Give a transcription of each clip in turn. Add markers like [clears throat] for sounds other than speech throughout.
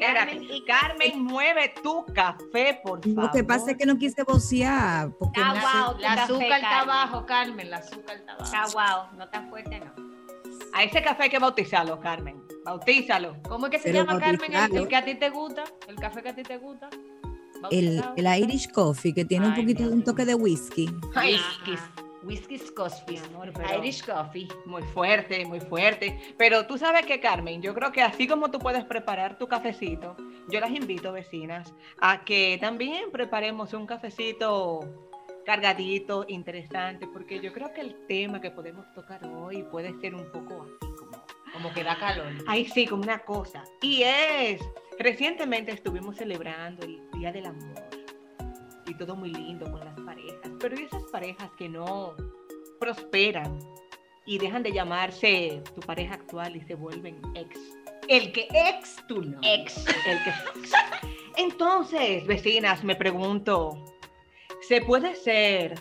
Carmen, y Carmen, mueve tu café, por favor. Lo que pasa es que no quise vocear. Porque tu La café, azúcar está Carmen. abajo, Carmen, la azúcar está abajo. Está guau, no tan fuerte, no. A ese café hay que bautizarlo, Carmen. Bautízalo. ¿Cómo es que se Pero llama, Carmen, el, que a ti te gusta? ¿El café que a ti te gusta? el, el Irish Coffee, que tiene un poquito de un toque de whisky. Ay, Whisky, whisky coffee. amor, pero- Irish coffee. Muy fuerte, muy fuerte. Pero tú sabes que, Carmen, yo creo que así como tú puedes preparar tu cafecito, yo las invito, vecinas, a que también preparemos un cafecito cargadito, interesante, porque yo creo que el tema que podemos tocar hoy puede ser un poco así como Como que da calor. Ay, sí, como una cosa. Y es, recientemente estuvimos celebrando el Día del Amor. Y todo muy lindo con las parejas. Pero ¿y esas parejas que no prosperan y dejan de llamarse tu pareja actual y se vuelven ex? El que ex, tú no. Ex. El que Entonces, vecinas, me pregunto, ¿se puede ser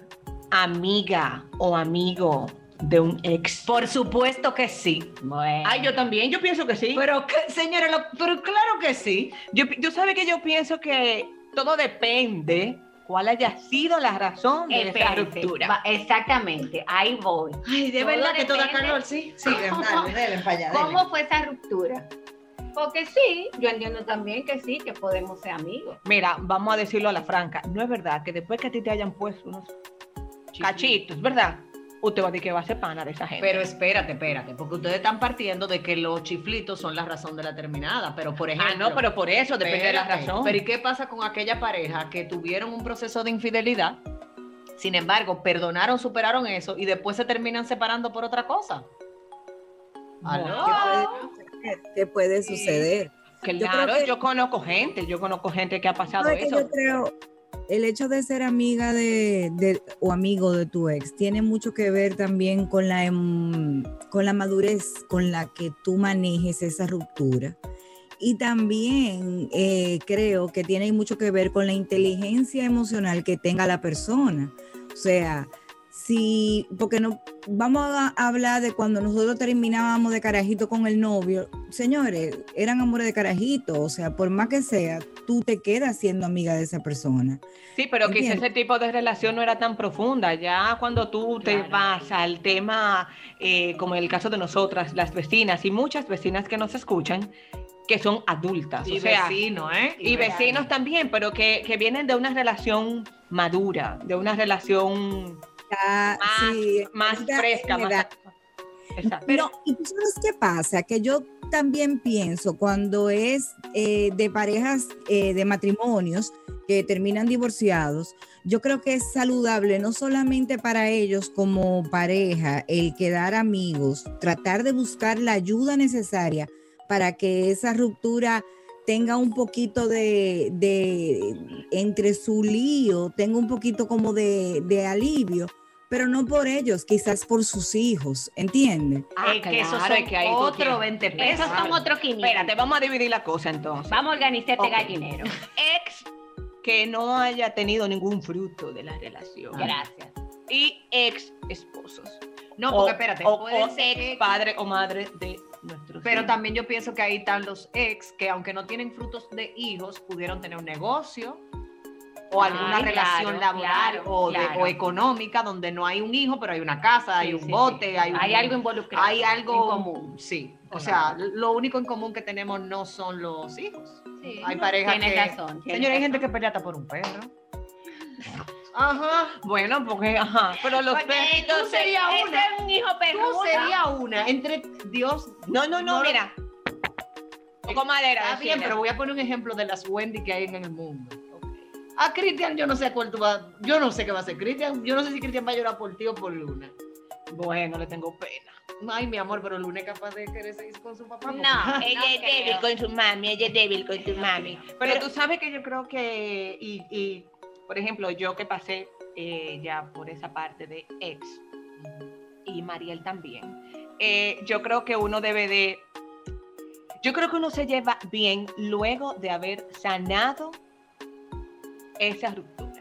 amiga o amigo de un ex? Por supuesto que sí. Bueno. Ay, yo también, yo pienso que sí. Pero, que, señora, lo- pero claro que sí. Yo, yo sabe que yo pienso que todo depende cuál haya sido la razón de esa ruptura. exactamente, ahí voy. Ay, de Todo verdad que toda calor, sí. Sí, dale, dale, para allá. ¿Cómo fue esa ruptura? Porque sí, yo entiendo también que sí, que podemos ser amigos. Mira, vamos a decirlo a la franca, no es verdad que después que a ti te hayan puesto unos cachitos, ¿verdad? Usted va a decir que va a ser pana de esa gente. Pero espérate, espérate, porque ustedes están partiendo de que los chiflitos son la razón de la terminada. Pero, por ejemplo. ah, no, pero por eso depende de la razón. Pero ¿y qué pasa con aquella pareja que tuvieron un proceso de infidelidad? Sin embargo, perdonaron, superaron eso y después se terminan separando por otra cosa. ¿Aló? ¿Qué puede, qué puede suceder? Claro, yo creo que- yo conozco gente, yo conozco gente que ha pasado ¿Sabes qué eso. yo creo? El hecho de ser amiga de, o amigo de tu ex tiene mucho que ver también con la, em, con la madurez con la que tú manejes esa ruptura. Y también eh, creo que tiene mucho que ver con la inteligencia emocional que tenga la persona. O sea, si, porque no, vamos a hablar de cuando nosotros terminábamos de carajito con el novio. Señores, eran amores de carajito. O sea, por más que sea, tú te quedas siendo amiga de esa persona. Sí, pero quizá Entiendo. ese tipo de relación no era tan profunda. Ya cuando tú te vas al tema, eh, como en el caso de nosotras, las vecinas y muchas vecinas que nos escuchan, que son adultas. Y o sea, vecinos, ¿eh? y vecinos también, pero que, que vienen de una relación madura, de una relación Más, sí, más ahorita fresca, más... Exacto. No, y tú sabes qué pasa, que yo también pienso cuando es eh, de parejas eh, de matrimonios que terminan divorciados, yo creo que es saludable no solamente para ellos como pareja el quedar amigos, tratar de buscar la ayuda necesaria para que esa ruptura tenga un poquito de, de entre su lío, tenga un poquito como de, de alivio, pero no por ellos, quizás por sus hijos, ¿entiendes? Ah, es que claro, son es que tú otro tienes- 20 pesos. Esos son otros 500. Espérate, vamos a dividir la cosa entonces. Vamos a organizar este Ok. gallinero. [laughs] Ex que no haya tenido ningún fruto de la relación. Gracias. y ex esposos. No, o- porque espérate, o, pueden o ser ex, padre o madre de nuestros Pero hijos. también yo pienso que ahí están los ex que aunque no tienen frutos de hijos, pudieron tener un negocio o alguna Ay, relación claro, laboral claro, o, de- o económica donde no hay un hijo, pero hay una casa, hay Sí, un sí, bote, sí. hay, un- algo involucrado. hay algo en común. Sí, o sea, lo único en común que tenemos no son los hijos. Sí. Hay parejas que... razón. Señora, hay gente que pelea hasta por un perro. [laughs] Ajá, bueno, porque ajá, pero los perritos tú sería ese una. es un hijo Tú perruno. sería una entre Dios. No, no, no, No, mira. Toco madera. Está bien, pero voy a poner un ejemplo de las Wendy que hay en el mundo. A Cristian, yo no sé cuál tú vas. Yo no sé qué va a hacer Cristian. Yo no sé si Cristian va a llorar por ti o por Luna. Bueno, le tengo pena. Ay, mi amor, pero Luna es capaz de querer seguir con su papá. porque- No, [laughs] Ella no es débil con su mami, ella es débil con su mami. Pero, Pero- tú sabes que yo creo que, y, y, por ejemplo, yo que pasé eh, ya por esa parte de ex, y Mariel también, eh, yo creo que uno debe de, yo creo que uno se lleva bien luego de haber sanado esa ruptura.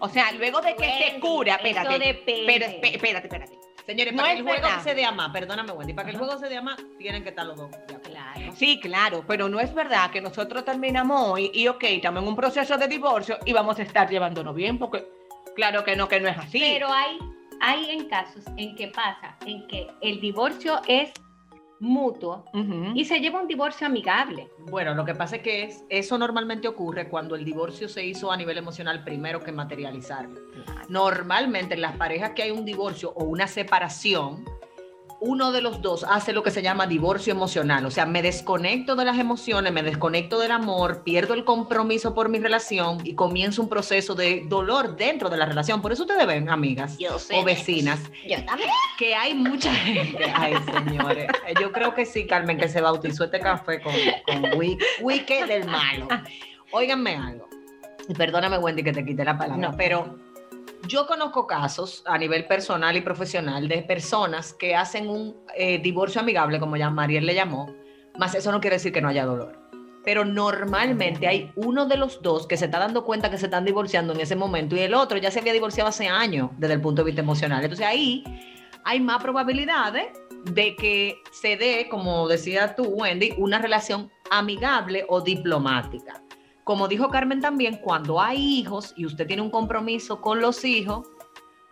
O sea, luego de que se cura, eso espérate, depende. pero espérate, espérate. Señores, No para es que el juego verdad. se dé a más, perdóname, Wendy, para que el juego se dé a más, tienen que estar los dos. Claro. Sí, claro, pero no es verdad que nosotros terminamos hoy y, ok, estamos en un proceso de divorcio y vamos a estar llevándonos bien, porque claro que no, que no es así. Pero hay, hay en casos en que pasa, en que el divorcio es mutuo y se lleva un divorcio amigable. Bueno, lo que pasa es que es, eso normalmente ocurre cuando el divorcio se hizo a nivel emocional primero que materializar. Normalmente en las parejas que hay un divorcio o una separación, uno de los dos hace lo que se llama divorcio emocional, o sea, me desconecto de las emociones, me desconecto del amor, pierdo el compromiso por mi relación y comienzo un proceso de dolor dentro de la relación. Por eso ustedes ven, amigas o vecinas, Yo también. que hay mucha gente. Ay, señores. Yo creo que sí, Carmen, que se bautizó este café con, con Wiki, Wiki del malo. Óiganme algo. Y perdóname, Wendy, que te quité la palabra, No. pero yo conozco casos a nivel personal y profesional de personas que hacen un eh, divorcio amigable, como ya Mariel le llamó, más eso no quiere decir que no haya dolor. Pero normalmente hay uno de los dos que se está dando cuenta que se están divorciando en ese momento y el otro ya se había divorciado hace años desde el punto de vista emocional. Entonces ahí hay más probabilidades de que se dé, como decía tú, Wendy, una relación amigable o diplomática. Como dijo Carmen también, cuando hay hijos y usted tiene un compromiso con los hijos,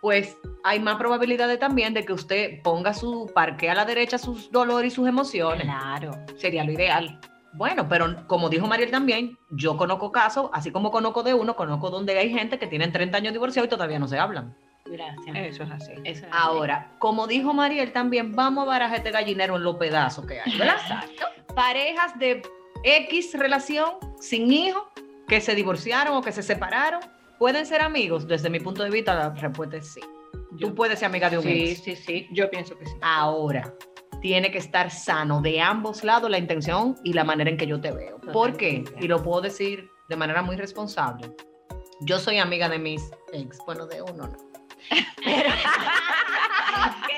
pues hay más probabilidades también de que usted ponga su parque a la derecha sus dolores y sus emociones. Claro. Sería lo ideal. Bueno, pero como dijo Mariel también, yo conozco casos, así como conozco de uno, conozco donde hay gente que tienen 30 años divorciados y todavía no se hablan. Gracias. Eso es así. Eso es Ahora, como dijo Mariel también, vamos a barajar este gallinero en los pedazos que hay, ¿verdad? Parejas de X relación sin hijos que se divorciaron o que se separaron, ¿pueden ser amigos? Desde mi punto de vista, la respuesta es sí. Tú puedes ser amiga de un Sí, ex. sí, sí. Yo pienso que sí. Ahora, tiene que estar sano de ambos lados la intención y la manera en que yo te veo. ¿Por qué? Y lo puedo decir de manera muy responsable. Yo soy amiga de mis ex, bueno, de uno no. [laughs] Pero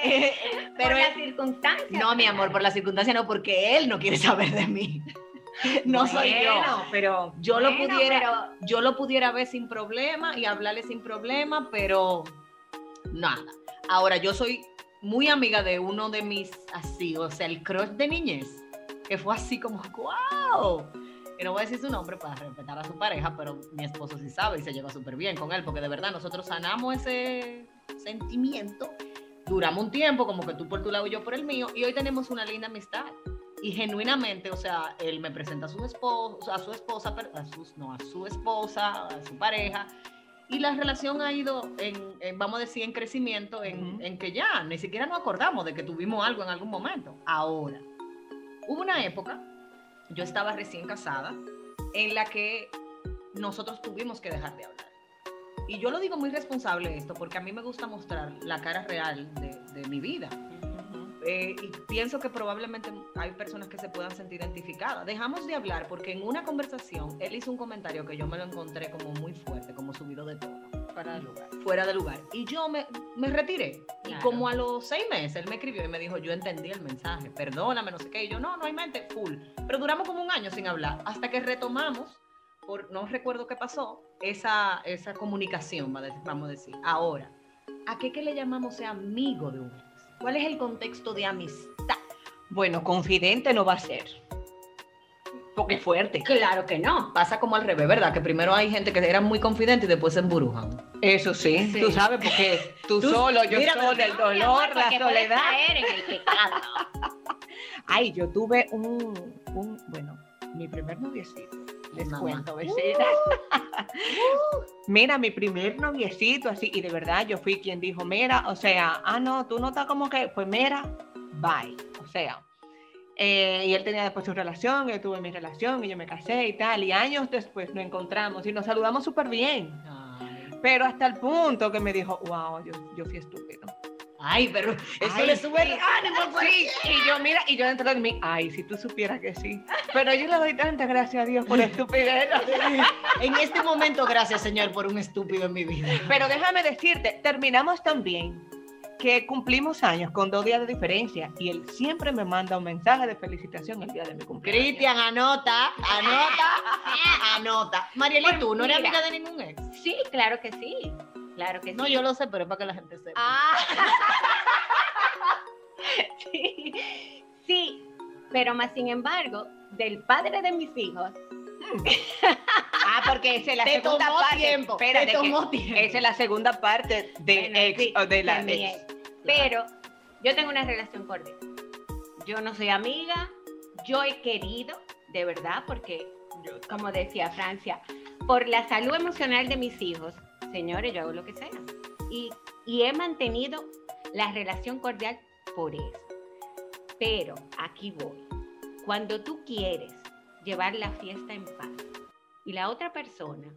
[laughs] Pero por las circunstancias. No, mi amor, por la circunstancia no, porque él no quiere saber de mí. [laughs] No soy yo. Pero Yo lo pudiera, pero- yo lo pudiera ver sin problema y hablarle sin problema, pero nada. Ahora, yo soy muy amiga de uno de mis así, o sea, el crush de niñez, que fue así como, wow. Que no voy a decir su nombre para respetar a su pareja, pero mi esposo sí sabe y se lleva súper bien con él, porque de verdad nosotros sanamos ese sentimiento, duramos un tiempo, como que tú por tu lado y yo por el mío, y hoy tenemos una linda amistad. Y genuinamente, o sea, él me presenta a su esposa, a su esposa, a sus, no, a su esposa, a su pareja, y la relación ha ido, en, en, vamos a decir, en crecimiento, en, que ya ni siquiera nos acordamos de que tuvimos algo en algún momento. Ahora, hubo una época, yo estaba recién casada, en la que nosotros tuvimos que dejar de hablar. Y yo lo digo muy responsable esto, porque a mí me gusta mostrar la cara real de, de mi vida. Eh, y pienso que probablemente hay personas que se puedan sentir identificadas. Dejamos de hablar porque en una conversación él hizo un comentario que yo me lo encontré como muy fuerte, como subido de tono, fuera de lugar. fuera de lugar. Y yo me, me retiré. Y como a los seis meses él me escribió y me dijo, yo entendí el mensaje, perdóname, no sé qué. Y yo, no, no hay mente, full. Pero duramos como un año sin hablar, hasta que retomamos, por, no recuerdo qué pasó, esa, esa comunicación, vamos a decir. Ahora, ¿a qué que le llamamos ser amigo de un? ¿Cuál es el contexto de amistad? Bueno, confidente no va a ser. Porque es fuerte. Claro que no. Pasa como al revés, ¿verdad? Que primero hay gente que eran muy confidentes y después se embrujan. Eso sí, Sí. tú sabes, porque tú, Tú- solo, yo mira, solo, el amor, dolor, la soledad. caer en el pecado. Ay, yo tuve un, un bueno, mi primer noviecito. Les Mamá. cuento, vecinas. mira, mi primer noviecito, así, y de verdad yo fui quien dijo, mira, o sea, ah, no, tú no estás como que, pues mira, bye. O sea, eh, y él tenía después su relación, yo tuve mi relación, y yo me casé y tal, y años después nos encontramos y nos saludamos súper bien. Pero hasta el punto que me dijo, wow, yo, yo fui estúpido. Ay, pero eso Ay, le sube el [laughs] ánimo. pues. Sí, y yo, mira, y yo dentro de mí, ay, si tú supieras que sí. Pero yo le doy tanta gracias a Dios por [laughs] estupidez. En este momento, gracias, Señor, por un estúpido en mi vida. Pero déjame decirte, terminamos también que cumplimos años con dos días de diferencia y él siempre me manda un mensaje de felicitación el día de mi cumpleaños. Cristian, anota, anota, [laughs] anota. Mariela, ¿y tú no eres amiga de ningún ex? Sí, claro que sí. Claro que No, sí. yo lo sé, pero es para que la gente sepa. Ah. [laughs] sí, sí, pero más sin embargo, del padre de mis hijos, [laughs] Ah, porque esa es la Te segunda tomó parte. tiempo, Espérate, te que tomó tiempo. Esa es la segunda parte de Bueno, ex sí, o de la de ex. ex. Pero yo tengo una relación cordial. Yo no soy amiga, yo he querido, de verdad, porque, como decía Francia, por la salud emocional de mis hijos, señores, yo hago lo que sea. Y, y he mantenido la relación cordial por eso. Pero aquí voy. Cuando tú quieres llevar la fiesta en paz y la otra persona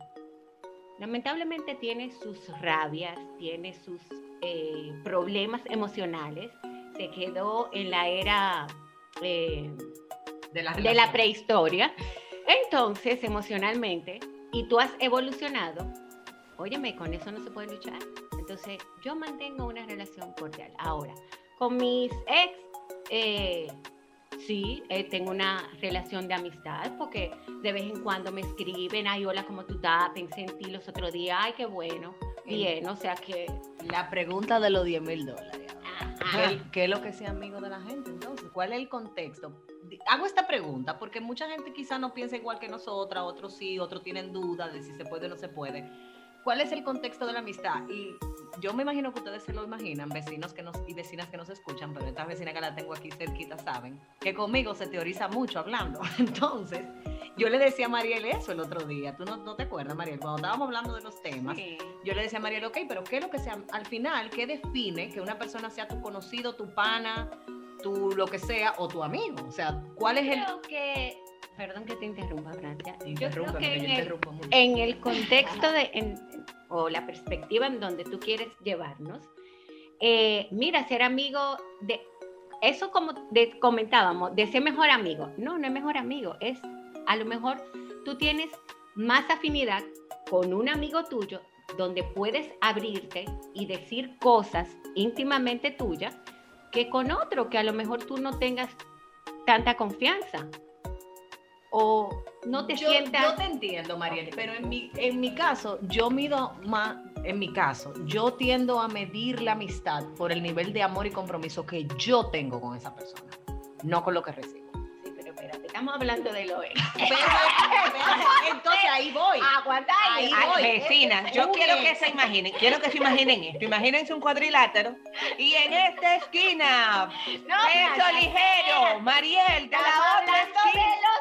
lamentablemente tiene sus rabias, tiene sus eh, problemas emocionales, se quedó en la era eh, de la, de la prehistoria, entonces emocionalmente, y tú has evolucionado, óyeme, con eso no se puede luchar. Entonces yo mantengo una relación cordial. Ahora, con mis ex, eh, sí, eh, tengo una relación de amistad porque de vez en cuando me escriben, ay, hola, ¿cómo tú estás? Pensé en ti los otros días, ay, qué bueno, bien, o sea que... La pregunta de los 10 mil dólares. ¿Qué, qué es lo que sea amigo de la gente entonces? ¿Cuál es el contexto? Hago esta pregunta porque mucha gente quizá no piensa igual que nosotras, otros sí, otros tienen dudas de si se puede o no se puede. ¿Cuál es el contexto de la amistad? Y yo me imagino que ustedes se lo imaginan, vecinos que nos, y vecinas que nos escuchan, pero estas vecinas que la tengo aquí cerquita saben que conmigo se teoriza mucho hablando. [laughs] Entonces, yo le decía a Mariel eso el otro día. ¿Tú no, no te acuerdas, Mariel? Cuando estábamos hablando de los temas, Sí. yo le decía a Mariel, ok, pero ¿qué es lo que sea? Al final, ¿qué define que una persona sea tu conocido, tu pana, tu lo que sea, o tu amigo? O sea, ¿cuál es el... Creo que, perdón que te interrumpa, Francia, yo creo que en el, en el contexto de, en- o la perspectiva en donde tú quieres llevarnos, eh, mira, ser amigo de, eso como de- comentábamos, de ser mejor amigo, no, no es mejor amigo, es a lo mejor tú tienes más afinidad con un amigo tuyo donde puedes abrirte y decir cosas íntimamente tuyas que con otro que a lo mejor tú no tengas tanta confianza o no te yo, sientas yo te entiendo, Mariel, pero en mi, en mi caso, yo mido más, en mi caso, yo tiendo a medir la amistad por el nivel de amor y compromiso que yo tengo con esa persona, no con lo que recibo. Sí, pero espérate, estamos hablando de lo ex. [laughs] Entonces ahí voy. Aguanta Ahí voy. vecinas, yo quiero que se imaginen, quiero que se imaginen esto. Imagínense un cuadrilátero y en esta esquina, peso ligero, Mariel, de la otra hablando de esquina.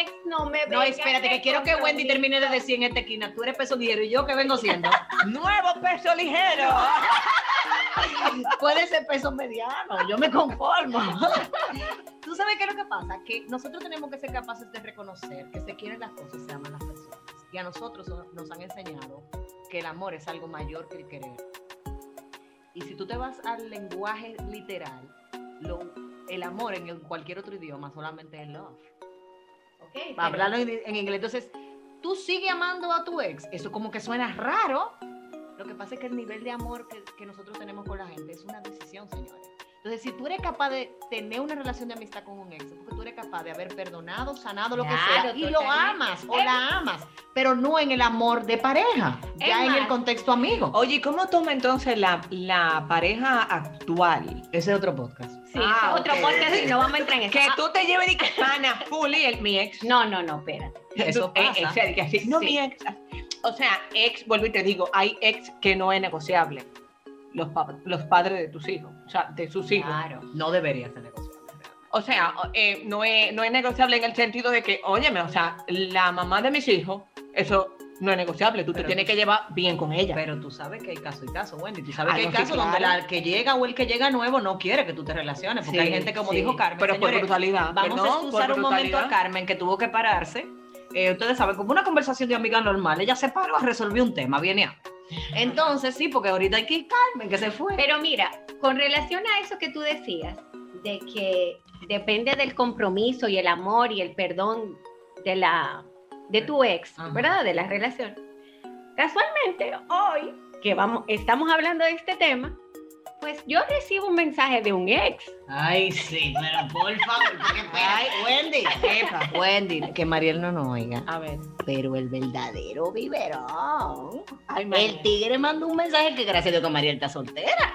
Ex, no me No, espérate, que quiero que Wendy termine de decir en esta esquina, tú eres peso ligero y yo que vengo siendo. [laughs] Nuevo peso ligero. [laughs] Puede ser peso mediano, yo me conformo. [laughs] ¿Tú sabes qué es lo que pasa? Que nosotros tenemos que ser capaces de reconocer que se quieren las cosas, se aman las personas. Y a nosotros nos han enseñado que el amor es algo mayor que el querer. Y si tú te vas al lenguaje literal, lo- el amor en el- cualquier otro idioma solamente es love. Ok, Para pero- hablarlo en, en inglés. Entonces, tú sigues amando a tu ex. Eso como que suena raro. Lo que pasa es que el nivel de amor que, que nosotros tenemos con la gente es una decisión, señores. Entonces, si tú eres capaz de tener una relación de amistad con un ex, porque tú eres capaz de haber perdonado, sanado, lo que sea, y lo amas o la amas, pero no en el amor de pareja, ya en el contexto amigo. Oye, ¿y ¿cómo toma entonces la, la pareja actual? Ese es otro podcast. Sí, Ah, ese es otro podcast y no vamos a entrar en eso. Que Ah, tú te lleves de que pana, full y el, mi ex. No, no, no, espérate. Eso Eh, pasa. así, no, Sí. mi ex. O sea, ex, vuelvo y te digo, hay ex que no es negociable. Los, pa- los padres de tus hijos, o sea, de sus hijos. Claro. No debería ser negociable. O sea, eh, no, es, no es negociable en el sentido de que, óyeme, o sea, la mamá de mis hijos, eso no es negociable. Tú Pero te tienes tú- que llevar bien con ella. Pero tú sabes que hay caso y caso, Wendy. Tú sabes Ah, que hay no, sí, casos donde la que llega o el que llega nuevo no quiere que tú te relaciones. Porque Sí, hay gente, como sí. dijo Carmen, pero por brutalidad. Vamos a excusar un momento a. Carmen que tuvo que pararse. Eh, ustedes saben, como una conversación de amiga normal, ella se paró a resolver un tema, viene a. Entonces, sí, porque ahorita hay que ir Carmen, que se fue. Pero mira, con relación a eso que tú decías, de que depende del compromiso y el amor y el perdón de la de tu ex, Ajá. ¿verdad? De la relación. Casualmente, hoy que vamos, estamos hablando de este tema, pues yo recibo un mensaje de un ex. Ay, sí, pero por favor, porque Ay, Wendy. Epa. Wendy, que Mariel no nos oiga. A ver. Pero el verdadero biberón. Ay, El tigre mandó un mensaje que gracias a Dios que Mariel está soltera.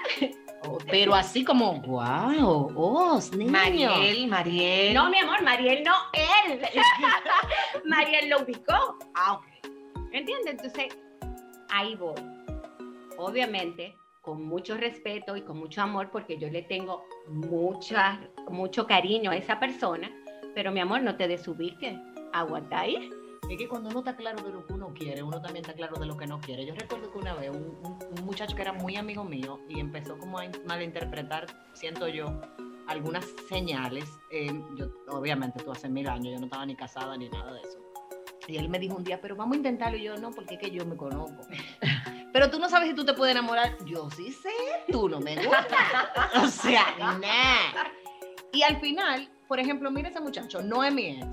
Pero así como, wow, oh, niño. Mariel, Mariel. No, mi amor, Mariel no, él. [laughs] Mariel lo ubicó. Ah, ok. ¿Entiendes? Entonces, ahí voy. Obviamente, con mucho respeto y con mucho amor, porque yo le tengo mucha, mucho cariño a esa persona, pero mi amor, no te desubiques. Aguanta ahí. Es que cuando uno está claro de lo que uno quiere, uno también está claro de lo que no quiere. Yo recuerdo que una vez un, un- un muchacho que era muy amigo mío y empezó como a in- malinterpretar, siento yo, algunas señales. Eh, yo, obviamente, tú hace mil años, yo no estaba ni casada ni nada de eso. Y él me dijo un día, pero vamos a intentarlo. Y yo, no, porque es que yo me conozco. [laughs] Pero tú no sabes si tú te puedes enamorar. Yo sí sé, tú no me gusta. o sea, nah. Y al final, por ejemplo, mira ese muchacho, no es mi ex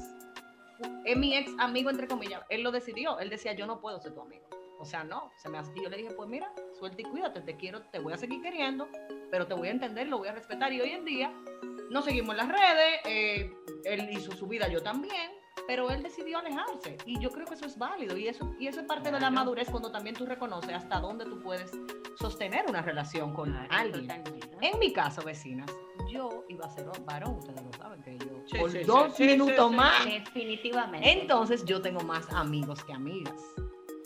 es mi ex amigo, entre comillas, él lo decidió. Él decía, yo no puedo ser tu amigo. O sea, no, se me hace. Y yo le dije, pues mira, suerte y cuídate, te quiero, te voy a seguir queriendo, pero te voy a entender, lo voy a respetar. Y hoy en día nos seguimos en las redes, eh, él hizo su vida, yo también, pero él decidió alejarse. Y yo creo que eso es válido. Y eso, y eso es parte de la madurez cuando también tú reconoces hasta dónde tú puedes sostener una relación con alguien. Totalmente. En mi caso, vecinas, yo iba a ser varón, ustedes lo saben, que yo Sí, por sí, dos sí, minutos más Definitivamente. entonces yo tengo más amigos que amigas,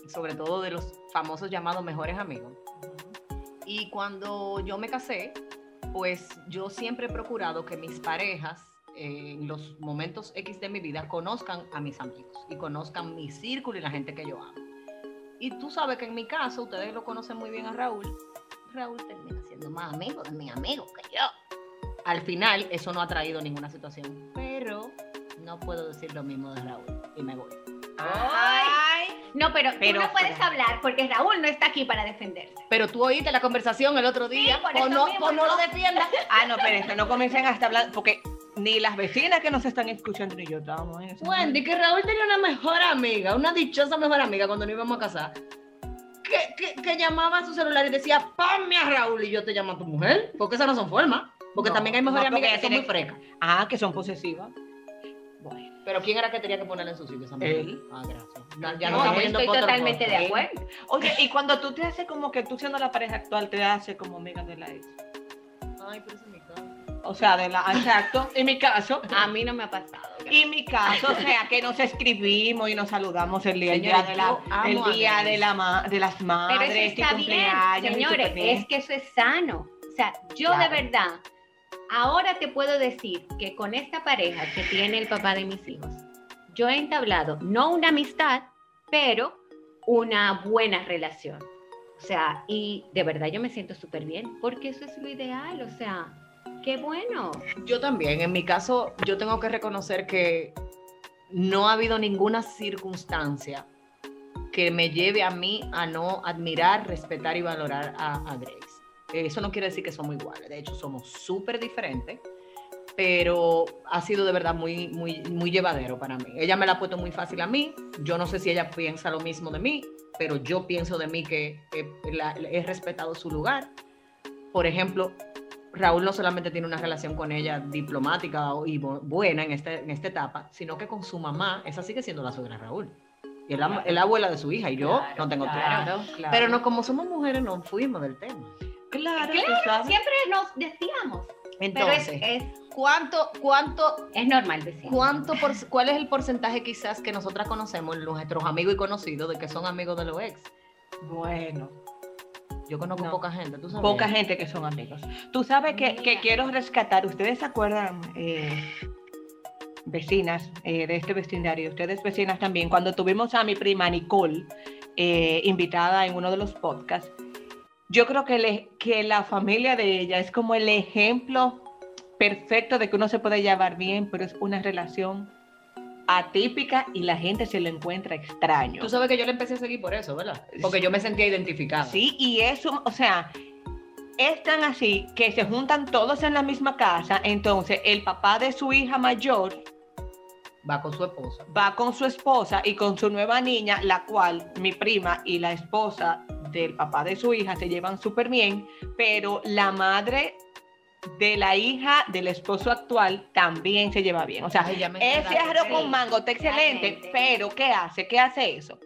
sobre todo de los famosos llamados mejores amigos. Y cuando yo me casé, pues yo siempre he procurado que mis parejas en los momentos X de mi vida conozcan a mis amigos y conozcan mi círculo y la gente que yo amo. Y tú sabes que en mi caso, ustedes lo conocen muy bien a Raúl, Raúl termina siendo más amigo de mi amigo que yo. Al final, eso no ha traído ninguna situación, pero no puedo decir lo mismo de Raúl y me voy. Ay. No, pero, Pero- tú no puedes hablar porque Raúl no está aquí para defenderse. Pero tú oíste la conversación el otro día, Sí, por eso no, mismo, pues no ¿no? lo defiendas. Ah, no, pero eso no comiencen hasta hablar, porque ni las vecinas que nos están escuchando ni yo estábamos en eso. Wendy, que Raúl tenía una mejor amiga, una dichosa mejor amiga cuando nos íbamos a casar, que, que, que llamaba a su celular y decía, ponme a Raúl y yo te llamo a tu mujer, porque esas no son formas. Porque No, también hay mejores no, amigas que son muy frecas. Ah, que son posesivas. Bueno, pero ¿quién era que tenía que ponerle en su sitio? esa? Él. Ah, gracias. No, ya No, no, estoy totalmente de acuerdo. Oye, y cuando tú te haces como que tú siendo la pareja actual, te haces como amiga de la ex. Ay, pero ese es mi caso. O sea, de la. Exacto. En mi caso. A mí no me ha pasado. Y mi caso, o sea, que nos escribimos y nos saludamos el día, Señores, de, la, el día de, la ma- de las Pero madres, eso está bien, señores, es que eso es sano. O sea, yo Claro. de verdad, ahora te puedo decir que con esta pareja que tiene el papá de mis hijos, yo he entablado no una amistad, pero una buena relación. O sea, y de verdad yo me siento súper bien, porque eso es lo ideal, o sea, qué bueno. Yo también, en mi caso, yo tengo que reconocer que no ha habido ninguna circunstancia que me lleve a mí a no admirar, respetar y valorar a, a Grace. Eso no quiere decir que somos iguales, de hecho somos súper diferentes, pero ha sido de verdad muy, muy, muy llevadero para mí. Ella me la ha puesto muy fácil a mí, yo no sé si ella piensa lo mismo de mí, pero yo pienso de mí que eh, la- he respetado su lugar. Por ejemplo, Raúl no solamente tiene una relación con ella diplomática o- y bu- buena en, este, en esta etapa, sino que con su mamá, esa sigue siendo la suegra de Raúl. Y es la, abuela de su hija, y yo Claro, no tengo claro. Pero no, como somos mujeres, no fuimos del tema. Claro, siempre nos decíamos. Entonces, pero es, es, ¿cuánto, cuánto, es normal decir. cuánto por- ¿cuál es el porcentaje quizás que nosotras conocemos, nuestros amigos y conocidos, de que son amigos de los ex? Bueno, Yo conozco No. poca gente, ¿tú sabes? poca gente que son amigos. Tú sabes que, que quiero rescatar, ustedes se acuerdan, eh, vecinas eh, de este vecindario, ustedes vecinas también, cuando tuvimos a mi prima Nicole eh, invitada en uno de los podcasts, yo creo que, le- que la familia de ella es como el ejemplo perfecto de que uno se puede llevar bien, pero es una relación atípica y la gente se lo encuentra extraño. Tú sabes que yo le empecé a seguir por eso, ¿verdad? Porque yo me sentía identificada. Sí, y eso, o sea, es tan así que se juntan todos en la misma casa, entonces el papá de su hija mayor Va con su esposa. va con su esposa y con su nueva niña, la cual mi prima y la esposa del papá de su hija se llevan súper bien, pero la madre de la hija del esposo actual también se lleva bien. O sea, Ay, ese arroz con mango está excelente, pero ¿qué hace? ¿Qué hace eso?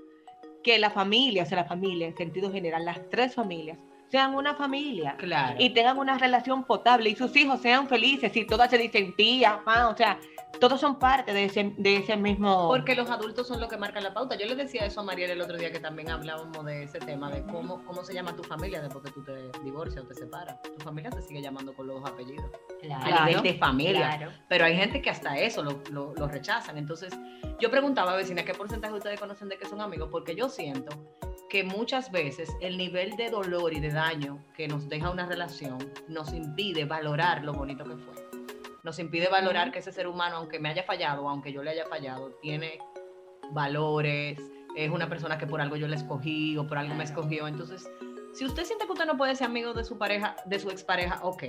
Que la familia, o sea, la familia en sentido general, las tres familias, sean una familia Claro. y tengan una relación potable y sus hijos sean felices y todas se dicen tía, mamá, o sea, todos son parte de ese, de ese mismo... Porque los adultos son los que marcan la pauta. Yo le decía eso a Mariel el otro día que también hablábamos de ese tema, de cómo, cómo se llama tu familia después que tú te divorcias o te separas. Tu familia te sigue llamando con los dos apellidos. Claro. A nivel de familia. Claro. Pero hay gente que hasta eso lo, lo- lo rechazan. Entonces, yo preguntaba a vecina qué porcentaje ustedes conocen de que son amigos, porque yo siento que muchas veces el nivel de dolor y de daño que nos deja una relación nos impide valorar lo bonito que fue. Nos impide valorar que ese ser humano, aunque me haya fallado, aunque yo le haya fallado, tiene valores, es una persona que por algo yo le escogí o por algo me escogió. Entonces, si usted siente que usted no puede ser amigo de su pareja, de su expareja, ok.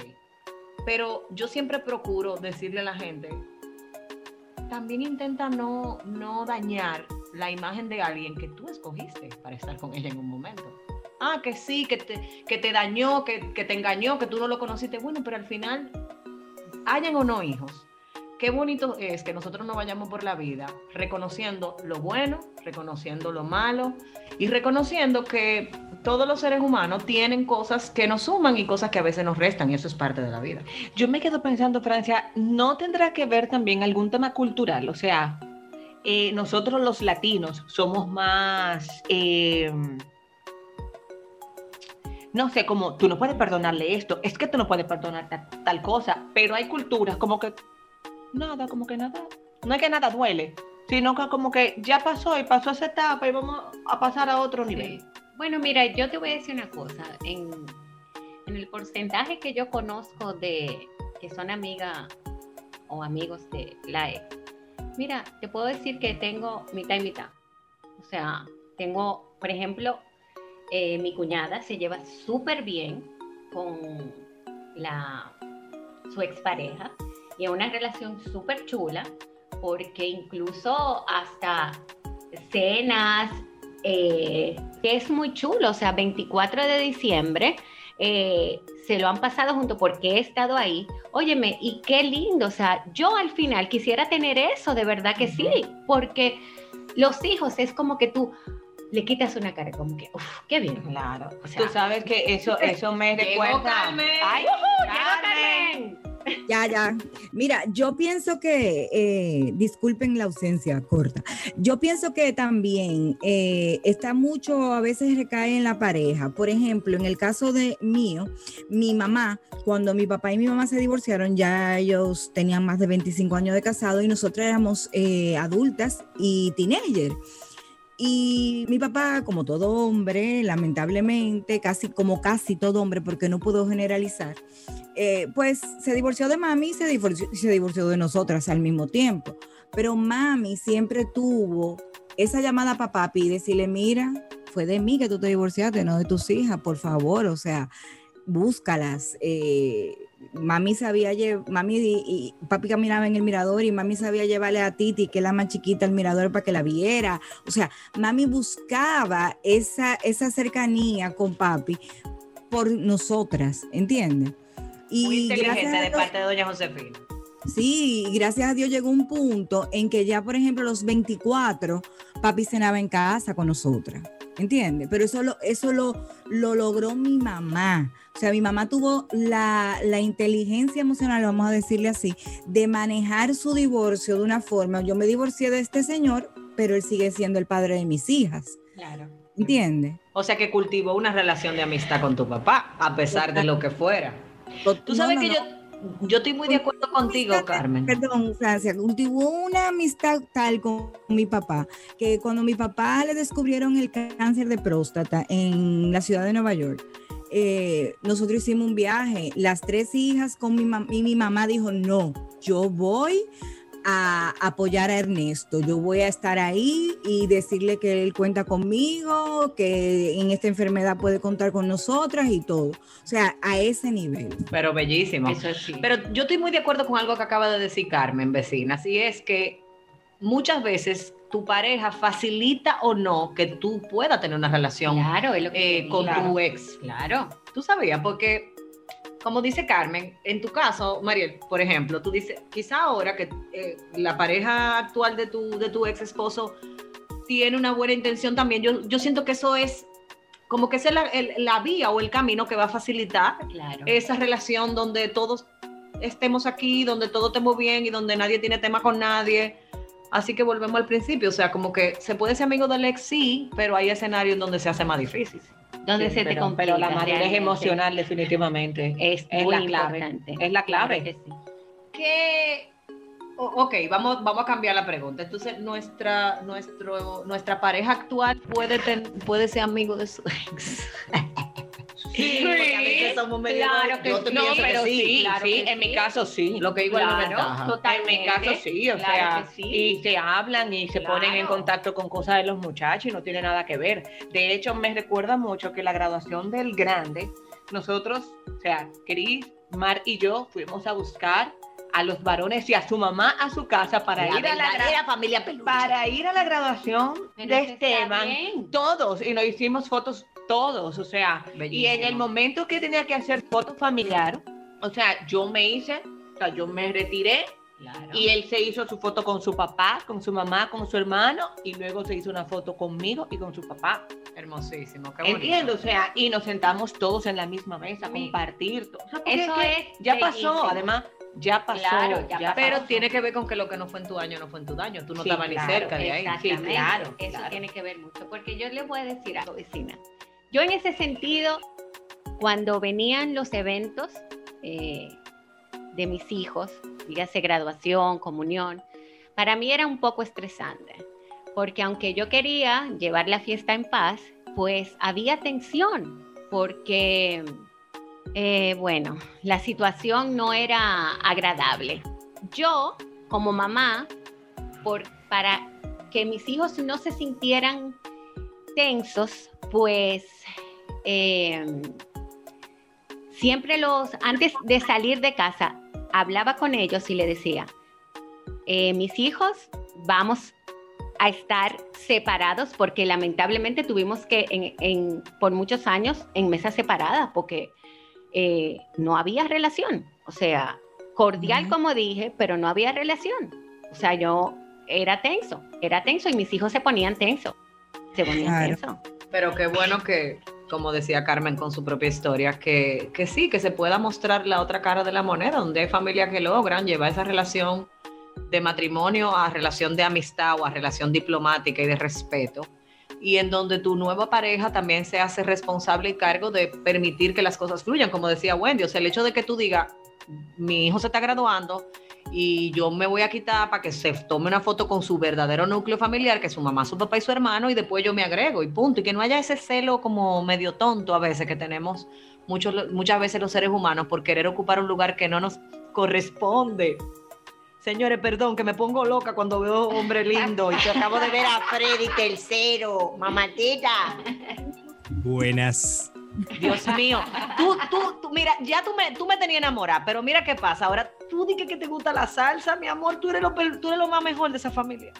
Pero yo siempre procuro decirle a la gente, también intenta no, no dañar la imagen de alguien que tú escogiste para estar con ella en un momento. Ah, que sí, que te, que te dañó, que, que te engañó, que tú no lo conociste. Bueno, pero al final, hayan o no hijos, qué bonito es que nosotros no vayamos por la vida reconociendo lo bueno, reconociendo lo malo y reconociendo que todos los seres humanos tienen cosas que nos suman y cosas que a veces nos restan y eso es parte de la vida. Yo me quedo pensando, Francia, ¿no tendrá que ver también algún tema cultural? O sea, eh, nosotros los latinos somos más, eh, no sé, como tú no puedes perdonarle esto, es que tú no puedes perdonar ta- tal, cosa, pero hay culturas como que nada, como que nada, no es que nada duele, sino que como que ya pasó y pasó esa etapa y vamos a pasar a otro nivel. Sí. Bueno, mira, yo te voy a decir una cosa. En, en el porcentaje que yo conozco de que son amigas o amigos de la ex, mira, te puedo decir que tengo mitad y mitad. O sea, tengo, por ejemplo, eh, mi cuñada se lleva súper bien con la, su expareja y es una relación súper chula porque incluso hasta cenas, eh, que es muy chulo, o sea, 24 de diciembre, eh, se lo han pasado junto porque he estado ahí. Óyeme, y qué lindo, o sea, yo al final quisiera tener eso, de verdad que sí, porque los hijos es como que tú le quitas una cara, como que, uff, qué bien. Claro, O sea, tú sabes que eso, [laughs] eso me recuerda. Carmen. Ay, ¡Llegó Carmen. Carmen! Ya, ya. Mira, yo pienso que, eh, disculpen la ausencia corta, yo pienso que también eh, está mucho, a veces recae en la pareja. Por ejemplo, en el caso de mío, mi mamá, cuando mi papá y mi mamá se divorciaron, ya ellos tenían más de 25 años de casado y nosotros éramos eh, adultas y teenagers. Y mi papá, como todo hombre, lamentablemente, casi como casi todo hombre, porque no puedo generalizar, eh, pues se divorció de mami y se divorció, se divorció de nosotras al mismo tiempo. Pero mami siempre tuvo esa llamada para papi y decirle, mira, fue de mí que tú te divorciaste, no de tus hijas, por favor, o sea, búscalas. eh, mami sabía, mami y, y papi caminaba en el mirador y mami sabía llevarle a Titi, que es la más chiquita, al mirador para que la viera. O sea, mami buscaba esa, esa cercanía con papi por nosotras, ¿entiendes? Y Muy inteligente de parte de doña Josefina. Sí, y gracias a Dios llegó un punto en que ya, por ejemplo, los 24, papi cenaba en casa con nosotras. ¿Entiendes? Pero eso lo, eso lo, lo logró mi mamá. O sea, mi mamá tuvo la, la inteligencia emocional, vamos a decirle así, de manejar su divorcio de una forma. Yo me divorcié de este señor, pero él sigue siendo el padre de mis hijas. Claro. ¿Entiendes? O sea que cultivó una relación de amistad con tu papá, a pesar de lo que fuera. Tú sabes No, no, que yo, yo estoy muy de acuerdo contigo, amistad, Carmen. Perdón, Francia, cultivó una amistad tal con mi papá, que cuando mi papá le descubrieron el cáncer de próstata en la ciudad de Nueva York, eh, nosotros hicimos un viaje, las tres hijas con mi mamá, y mi mamá dijo, no, yo voy a apoyar a Ernesto, yo voy a estar ahí y decirle que él cuenta conmigo, que en esta enfermedad puede contar con nosotras y todo. O sea, a ese nivel. Pero bellísimo. Eso sí. Pero yo estoy muy de acuerdo con algo que acaba de decir Carmen, vecina. Y es que muchas veces tu pareja facilita o no que tú puedas tener una relación Claro, es lo que eh, con tu ex. Claro. Tú sabías, porque como dice Carmen, en tu caso, Mariel, por ejemplo, tú dices, quizá ahora que eh, la pareja actual de tu, de tu ex esposo tiene una buena intención también, yo, yo siento que eso es como que es la, el- la vía o el camino que va a facilitar Claro. esa relación donde todos estemos aquí, donde todo estemos bien y donde nadie tiene tema con nadie. Así que volvemos al principio, o sea, como que se puede ser amigo del ex, sí, pero hay escenarios en donde se hace más difícil. Donde Sí, se te pero, complica. pero la madurez realmente. emocional definitivamente es, es muy la clave. importante. Es la clave. Claro que o- ok, vamos, vamos a cambiar la pregunta. Entonces, nuestra, nuestro, nuestra pareja actual puede, ten- puede ser amigo de su ex. [laughs] Sí, porque a veces somos medio- claro que yo te sí. No, que pero sí, sí, claro sí, que en mi caso sí. Lo que no Claro, ventaja. totalmente. En mi caso sí, o Claro sea, sí. y se hablan y se ponen en contacto con cosas de los muchachos y no tiene nada que ver. De hecho, me recuerda mucho que la graduación del grande, nosotros, o sea, Cris, Mar y yo fuimos a buscar a los varones y a su mamá a su casa para ir a la gra- familia peluche. para ir a la graduación Pero de Esteban, todos, y nos hicimos fotos todos, o sea, y en el momento que tenía que hacer foto familiar, o sea, yo me hice, o sea, yo me retiré Claro. y él se hizo su foto con su papá, con su mamá, con su hermano, y luego se hizo una foto conmigo y con su papá. Hermosísimo, qué bonito. Entiendo, o sea, y nos sentamos todos en la misma mesa a Mi- compartir. todo. O sea, Eso que es ya bellísimo. pasó, además, ya pasó. Claro, ya pasó. Pero tiene que ver con que lo que no fue en tu año no fue en tu daño. Tú no Sí, estabas claro, ni cerca de ahí. Sí, claro, Eso claro. tiene que ver mucho, porque yo les voy a decir algo, vecina. Yo en ese sentido, cuando venían los eventos eh, de mis hijos, dígase graduación, comunión, para mí era un poco estresante, porque aunque yo quería llevar la fiesta en paz, pues había tensión, porque, eh, bueno, la situación no era agradable. Yo, como mamá, por, para que mis hijos no se sintieran tensos, pues eh, siempre los, antes de salir de casa, hablaba con ellos y le decía, eh, mis hijos, vamos a estar separados porque lamentablemente tuvimos que, en, en- por muchos años, en mesas separadas, porque eh, no había relación. O sea, cordial como dije, pero no había relación. O sea, yo era tenso, era tenso y mis hijos se ponían tenso. Se ponían Claro. Pero qué bueno que, como decía Carmen con su propia historia, que, que sí, que se pueda mostrar la otra cara de la moneda, donde hay familias que logran llevar esa relación de matrimonio a relación de amistad o a relación diplomática y de respeto. Y en donde tu nueva pareja también se hace responsable y cargo de permitir que las cosas fluyan, como decía Wendy. O sea, el hecho de que tú digas, mi hijo se está graduando y yo me voy a quitar para que se tome una foto con su verdadero núcleo familiar, que es su mamá, su papá y su hermano, y después yo me agrego y punto. Y que no haya ese celo como medio tonto a veces que tenemos muchos, muchas veces los seres humanos por querer ocupar un lugar que no nos corresponde. Señores, perdón, que me pongo loca cuando veo hombre lindo y que acabo de ver a Freddy tercero, mamatita. Buenas. Dios mío. Tú, tú, tú, mira, ya tú me, tú me tenías enamorada, pero mira qué pasa. Ahora tú di que, te gusta la salsa, mi amor. Tú eres, lo, tú eres lo más mejor de esa familia.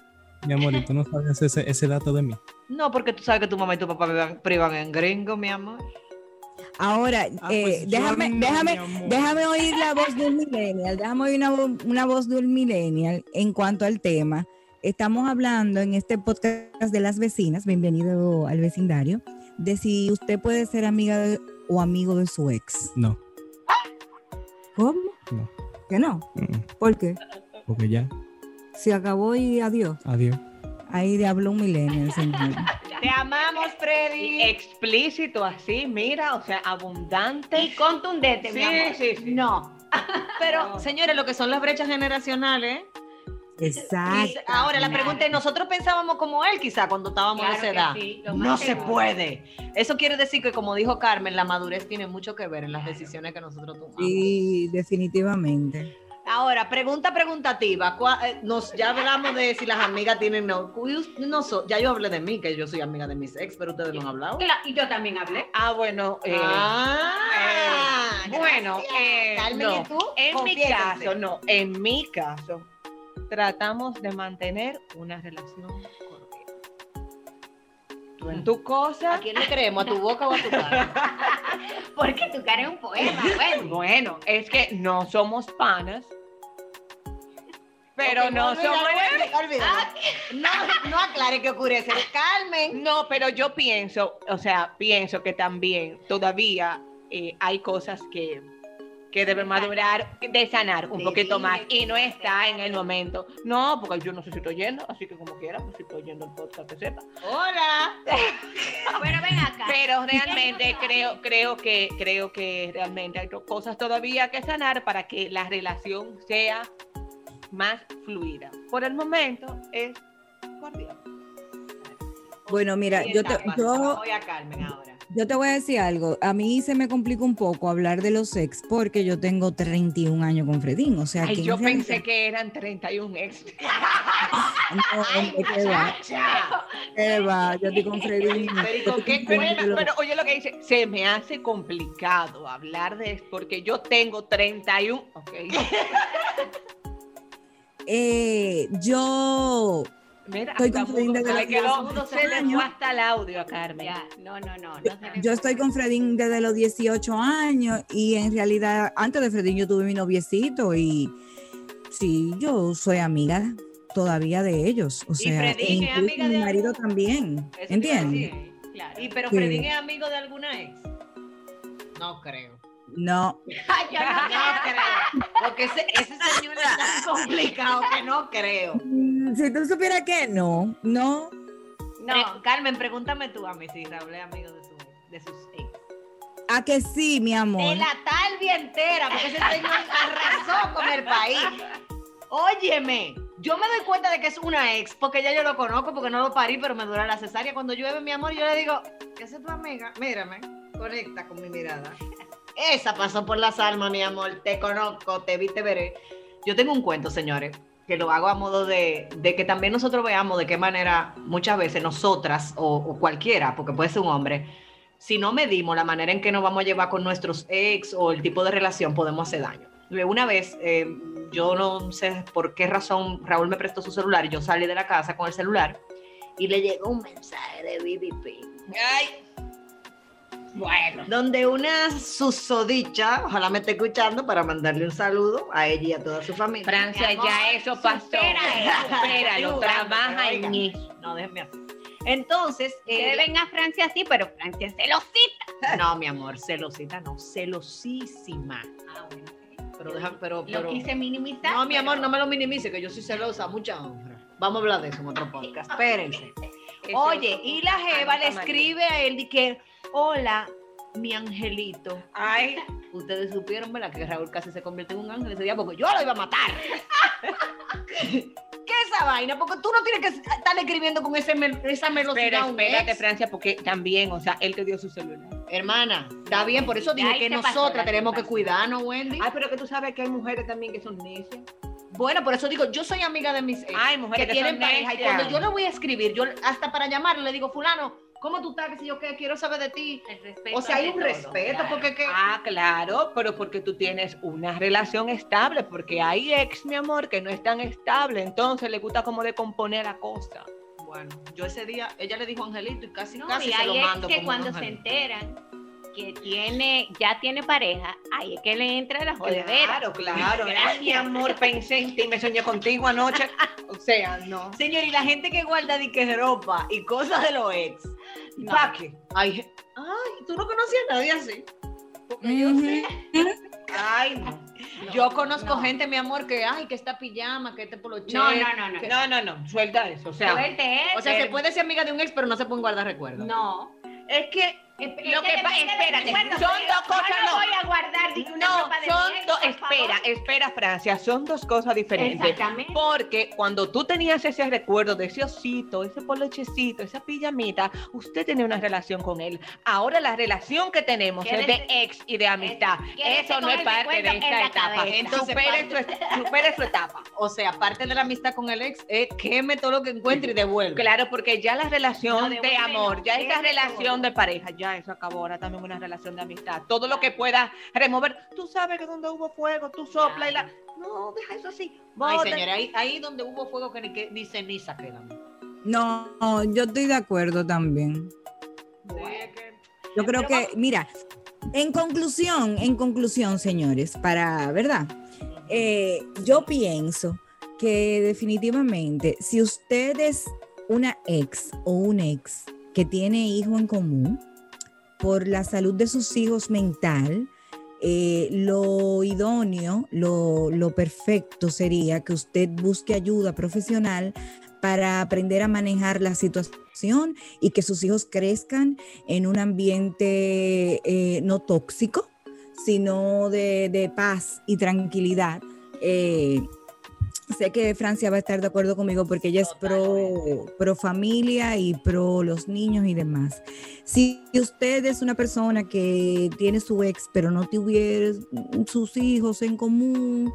Mi amor, ¿y tú no sabes ese, ese dato de mí? No, porque tú sabes que tu mamá y tu papá vivan- privan en gringo, mi amor. Ahora, Ah, eh, pues yo déjame, no, déjame, déjame oír la voz de un millennial, déjame oír una, una voz de un millennial en cuanto al tema. Estamos hablando en este podcast de las vecinas, bienvenido al vecindario, de si usted puede ser amiga de- o amigo de su ex. No, ¿Cómo? No. ¿Que no? mm, ¿Por qué? porque ya, Se acabó y adiós. adiós. Ahí le habló un millennial, señor. Te amamos, Y Freddy. explícito así, mira, o sea, abundante. Y contundente, mi Sí, amor. sí, sí. No. Pero, señores, lo que son las brechas generacionales. Exacto. Ahora, la pregunta es, nosotros pensábamos como él quizá cuando estábamos Claro de esa edad. sí, no se seguro. puede. Eso quiere decir que, como dijo Carmen, la madurez tiene mucho que ver en las decisiones que nosotros tomamos. Sí, definitivamente. Ahora, pregunta preguntativa. ¿cuá- eh, Nos, ya hablamos de si las amigas tienen no, no so- Ya yo hablé de mí, que yo soy amiga de mis ex, pero ustedes no han hablado. Y yo también hablé. Ah, bueno, eh, Ah, bueno, gracias. eh, Carmen, no. ¿y tú? En mi caso, no, en mi caso, tratamos de mantener una relación cordial. Tú en tu cosa. ¿A quién le creemos? ¿A tu boca o a tu cara? [laughs] Porque tu cara es un poema, bueno. Bueno, es que no somos panas, pero no somos. olvídalo. No, no aclare qué ocurre. Carmen. No, pero yo pienso, o sea, pienso que también todavía eh, hay cosas que, que deben madurar, de sanar un poquito más y no está en el momento. No, porque yo no sé si estoy yendo, así que como quiera, pues si estoy yendo el podcast que sepa. Hola. [laughs] Pero ven acá. Pero [laughs] realmente ¿Quién no creo, creo que creo que realmente hay cosas todavía que sanar para que la relación sea más fluida. Por el momento es cordial. Bueno, mira, yo te, yo, Voy a Carmen ahora. Yo te voy a decir algo. A mí se me complica un poco hablar de los ex porque yo tengo 31 años con Fredín. O sea, Ay, que yo pensé que eran 31 ex. [laughs] No, hombre, ¿qué va? ¿Qué va? Yo estoy con Fredín. Pero, ¿y Yo con qué Pero, pero oye lo que dice, se me hace complicado hablar de porque yo tengo 31. Ok. Eh, yo Mira, Estoy con Fredín desde los le quedó- 18 se le años. fue hasta el audio Carmen. Ya, no, no, no. no Yo estoy con Fredín desde los 18 años y en realidad antes de Fredín yo tuve mi noviecito y sí, yo soy amiga todavía de ellos. O sea, Fredín e es incluso amiga mi de marido algún- también. ¿Entiendes? Claro. ¿Y pero Sí. Fredín es amigo de alguna ex? No creo. No, Ay, yo no [laughs] No creo. Porque ese, ese señor es tan [laughs] [laughs] complicado que no creo. Mm, si tú supieras que no, no. No, Pre- Carmen, pregúntame tú a mí si Raúl es amigo de, su, de sus ex. A que sí, mi amor. De la talvia entera, porque ese señor arrasó con el país. Óyeme, yo me doy cuenta de que es una ex, porque ya yo lo conozco, porque no lo parí, pero me dura la cesárea. Cuando llueve, mi amor, yo le digo, ¿qué es tu amiga? Mírame, conecta con mi mirada. Esa pasó por las almas, mi amor. Te conozco, te vi, te veré. Yo tengo un cuento, señores, que lo hago a modo de, de que también nosotros veamos de qué manera muchas veces nosotras o, cualquiera, porque puede ser un hombre, si no medimos la manera en que nos vamos a llevar con nuestros ex o el tipo de relación, podemos hacer daño. Una vez, eh, yo no sé por qué razón Raúl me prestó su celular y yo salí de la casa con el celular y le llegó un mensaje de BBP. Ay. Bueno. Donde una susodicha, ojalá me esté escuchando para mandarle un saludo a ella y a toda su familia. Francia, amor, ya eso pasó. supera. [laughs] Supéralo, trabaja en eso. No, déjenme así. Entonces, Ustedes eh, ven a Francia así, pero Francia es celosita. [laughs] no, mi amor, celosita no, celosísima. Ah, bueno. Pero deja, pero, Lo pero. quise minimizar. No, mi amor, pero- no me lo minimice, que yo soy celosa, mucha honra. Vamos a hablar de eso en otro podcast. Espérense. [laughs] Oye, y la Jeva le escribe a él que, hola, mi angelito. Ay, [laughs] Ustedes supieron, ¿verdad? Que Raúl casi se convirtió en un ángel ese día porque yo lo iba a matar. [laughs] ¿Qué es esa vaina? Porque tú no tienes que estar escribiendo con ese esa velocidad. pero espérate. Francia, porque también, o sea, él te dio su celular. Hermana, está bien, por eso dije que nosotras tenemos que cuidarnos, Wendy. Ay, pero que tú sabes que hay mujeres también que son necias. Bueno, por eso digo, yo soy amiga de mis ex Ay, mujeres que que tienen son pareja. Y cuando yo le voy a escribir, yo hasta para llamarle le digo, fulano, ¿cómo tú estás? Que si yo qué, quiero saber de ti. El respeto O sea, hay un todo, respeto, claro. porque que... Ah, claro, pero porque tú tienes una relación estable, porque hay ex, mi amor, que no es tan estable, entonces le gusta como de componer la cosa. Bueno, yo ese día, ella le dijo Angelito y casi, No, casi y se hay lo ex mando que como un cuando se enteran que tiene, ya tiene pareja, ay, es que le entra la jodedera. Claro, claro. [laughs] Ay, mi amor, pensé en ti, me soñé contigo anoche. O sea, no. Señor, y la gente que guarda de que ropa y cosas de los ex. No. ¿Para qué? Ay, ay, tú no conocías a nadie así. Porque yo sé. Ay, no. Yo conozco no. gente, mi amor, que ay, que esta pijama, que este poloche. No, no, no, no. que- No, no, no. Suelta eso. O sea, Suelte O sea, se puede ser amiga de un ex, pero no se pueden guardar recuerdos. No. es que Lo que del espérate, son porque dos cosas, no. no. voy a guardar ni una no, de son mi ex, dos. por Espera, espera, Francia. Son dos cosas diferentes. Exactamente. Porque cuando tú tenías ese recuerdo de ese osito, ese polochecito, esa pijamita, usted tenía una relación con él. Ahora la relación que tenemos es de ex y de amistad. Eso no es parte de esta etapa. cabeza. Entonces, supere, parte- su, supere su etapa. O sea, aparte de la amistad con el ex, es queme todo lo que encuentre y devuelve. Claro, porque ya la relación No, de devuelve, amor, ya esa relación de pareja, ya eso acabó. Ahora también una relación de amistad. Todo lo que pueda remover. Tú sabes que donde hubo fuego, tú sopla y la. No, deja eso así. Ay, señora, ahí, ahí donde hubo fuego que ni, que, ni ceniza quedan. No, no, yo estoy de acuerdo también. Yo creo que, mira, en conclusión, en conclusión, señores, para, ¿verdad? Eh, yo pienso que definitivamente, si usted es una ex o un ex que tiene hijo en común, por la salud de sus hijos mental, eh, lo idóneo, lo, lo perfecto sería que usted busque ayuda profesional para aprender a manejar la situación y que sus hijos crezcan en un ambiente eh, no tóxico, sino de, de paz y tranquilidad. Eh, sé que Francia va a estar de acuerdo conmigo porque ella es pro, pro familia y pro los niños y demás. Si usted es una persona que tiene su ex, pero no tuviera sus hijos en común,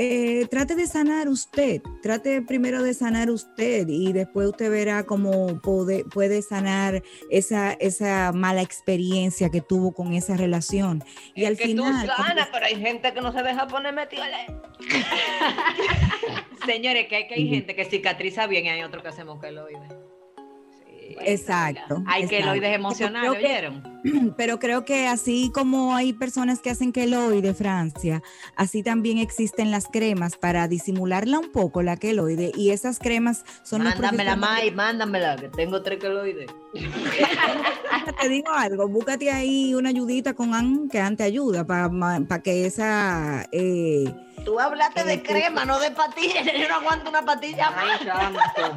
eh, trate de sanar usted, trate primero de sanar usted y después usted verá cómo puede, puede sanar esa, esa mala experiencia que tuvo con esa relación. Y al que final... tú como- sanas, pero hay gente que no se deja poner metido. [laughs] Señores, que hay, que hay gente que cicatriza bien y hay otros que hacemos queloides. Exacto. Hay exacto. queloides emocionales, que- ¿oyeron? [clears throat] Pero creo que así como hay personas que hacen queloide, Francia, así también existen las cremas para disimularla un poco, la queloide, y esas cremas son los Mándamela, May, mándamela, que tengo tres queloides. [laughs] Te digo algo, búscate ahí una ayudita con An, que An te ayuda para que esa... eh, Tú hablaste de crema, no de patillas. [laughs] Yo no aguanto una patilla más. Ay.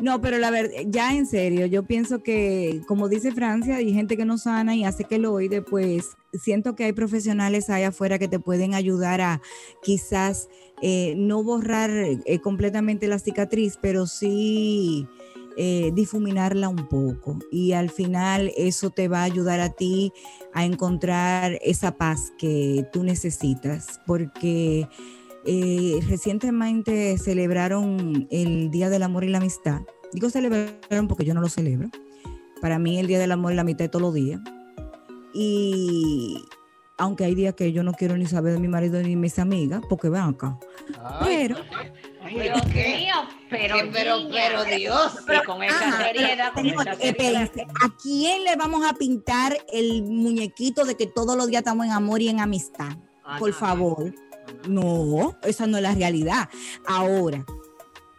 No, pero la verdad, ya en serio, yo pienso que, como dice Francia, hay gente que no sana y hace que lo oide, pues siento que hay profesionales ahí afuera que te pueden ayudar a quizás eh, no borrar eh, completamente la cicatriz, pero sí eh, difuminarla un poco. Y al final eso te va a ayudar a ti a encontrar esa paz que tú necesitas, porque eh, recientemente celebraron el Día del Amor y la Amistad. Digo celebraron porque yo no lo celebro. Para mí el Día del Amor y la Amistad es todos los días. Y aunque hay días que yo no quiero ni saber de mi marido ni de mis amigas, porque van acá. Pero, Dios mío, pero, pero, niña. pero Dios. Pero con esa Ajá, seriedad, con señor, esa seriedad. ¿a quién le vamos a pintar el muñequito de que todos los días estamos en amor y en amistad? Ah, Por no, favor. No, esa no es la realidad. Ahora,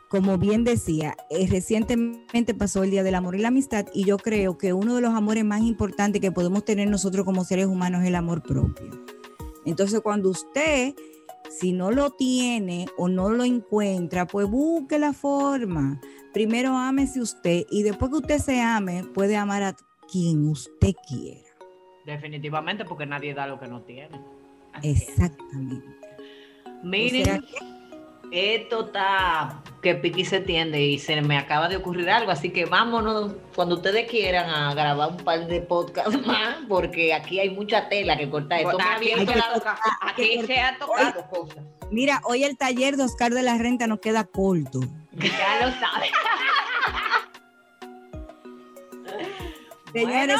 como bien decía, eh, recientemente pasó el Día del Amor y la Amistad y yo creo que uno de los amores más importantes que podemos tener nosotros como seres humanos es el amor propio. Entonces, cuando usted, si no lo tiene o no lo encuentra, pues busque la forma. Primero ámese usted y después que usted se ame, puede amar a quien usted quiera. Definitivamente, porque nadie da lo que no tiene. Así es. Miren, esto está que piqui se tiende y se me acaba de ocurrir algo, así que vámonos cuando ustedes quieran a grabar un par de podcasts [laughs] más, porque aquí hay mucha tela que cortar. Esto Aquí, que toca- aquí se ha tocado cosas. Mira, hoy el taller de Oscar de la Renta nos queda corto. Ya lo sabes. Señores,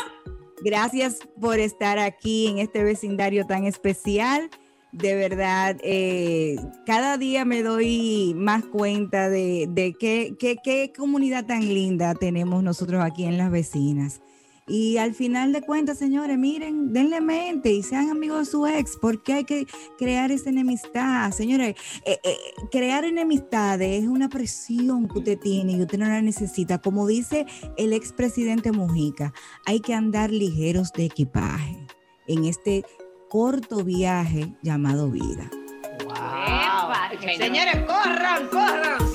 gracias por estar aquí en este vecindario tan especial. De verdad, eh, cada día me doy más cuenta de, qué comunidad tan linda tenemos nosotros aquí en las vecinas. Y al final de cuentas, señores, miren, denle mente y sean amigos de su ex, porque hay que crear esa enemistad. Señores, eh, eh, crear enemistades es una presión que usted tiene y usted no la necesita. Como dice el expresidente Mujica, hay que andar ligeros de equipaje en este corto viaje llamado vida. Señores, corran, corran.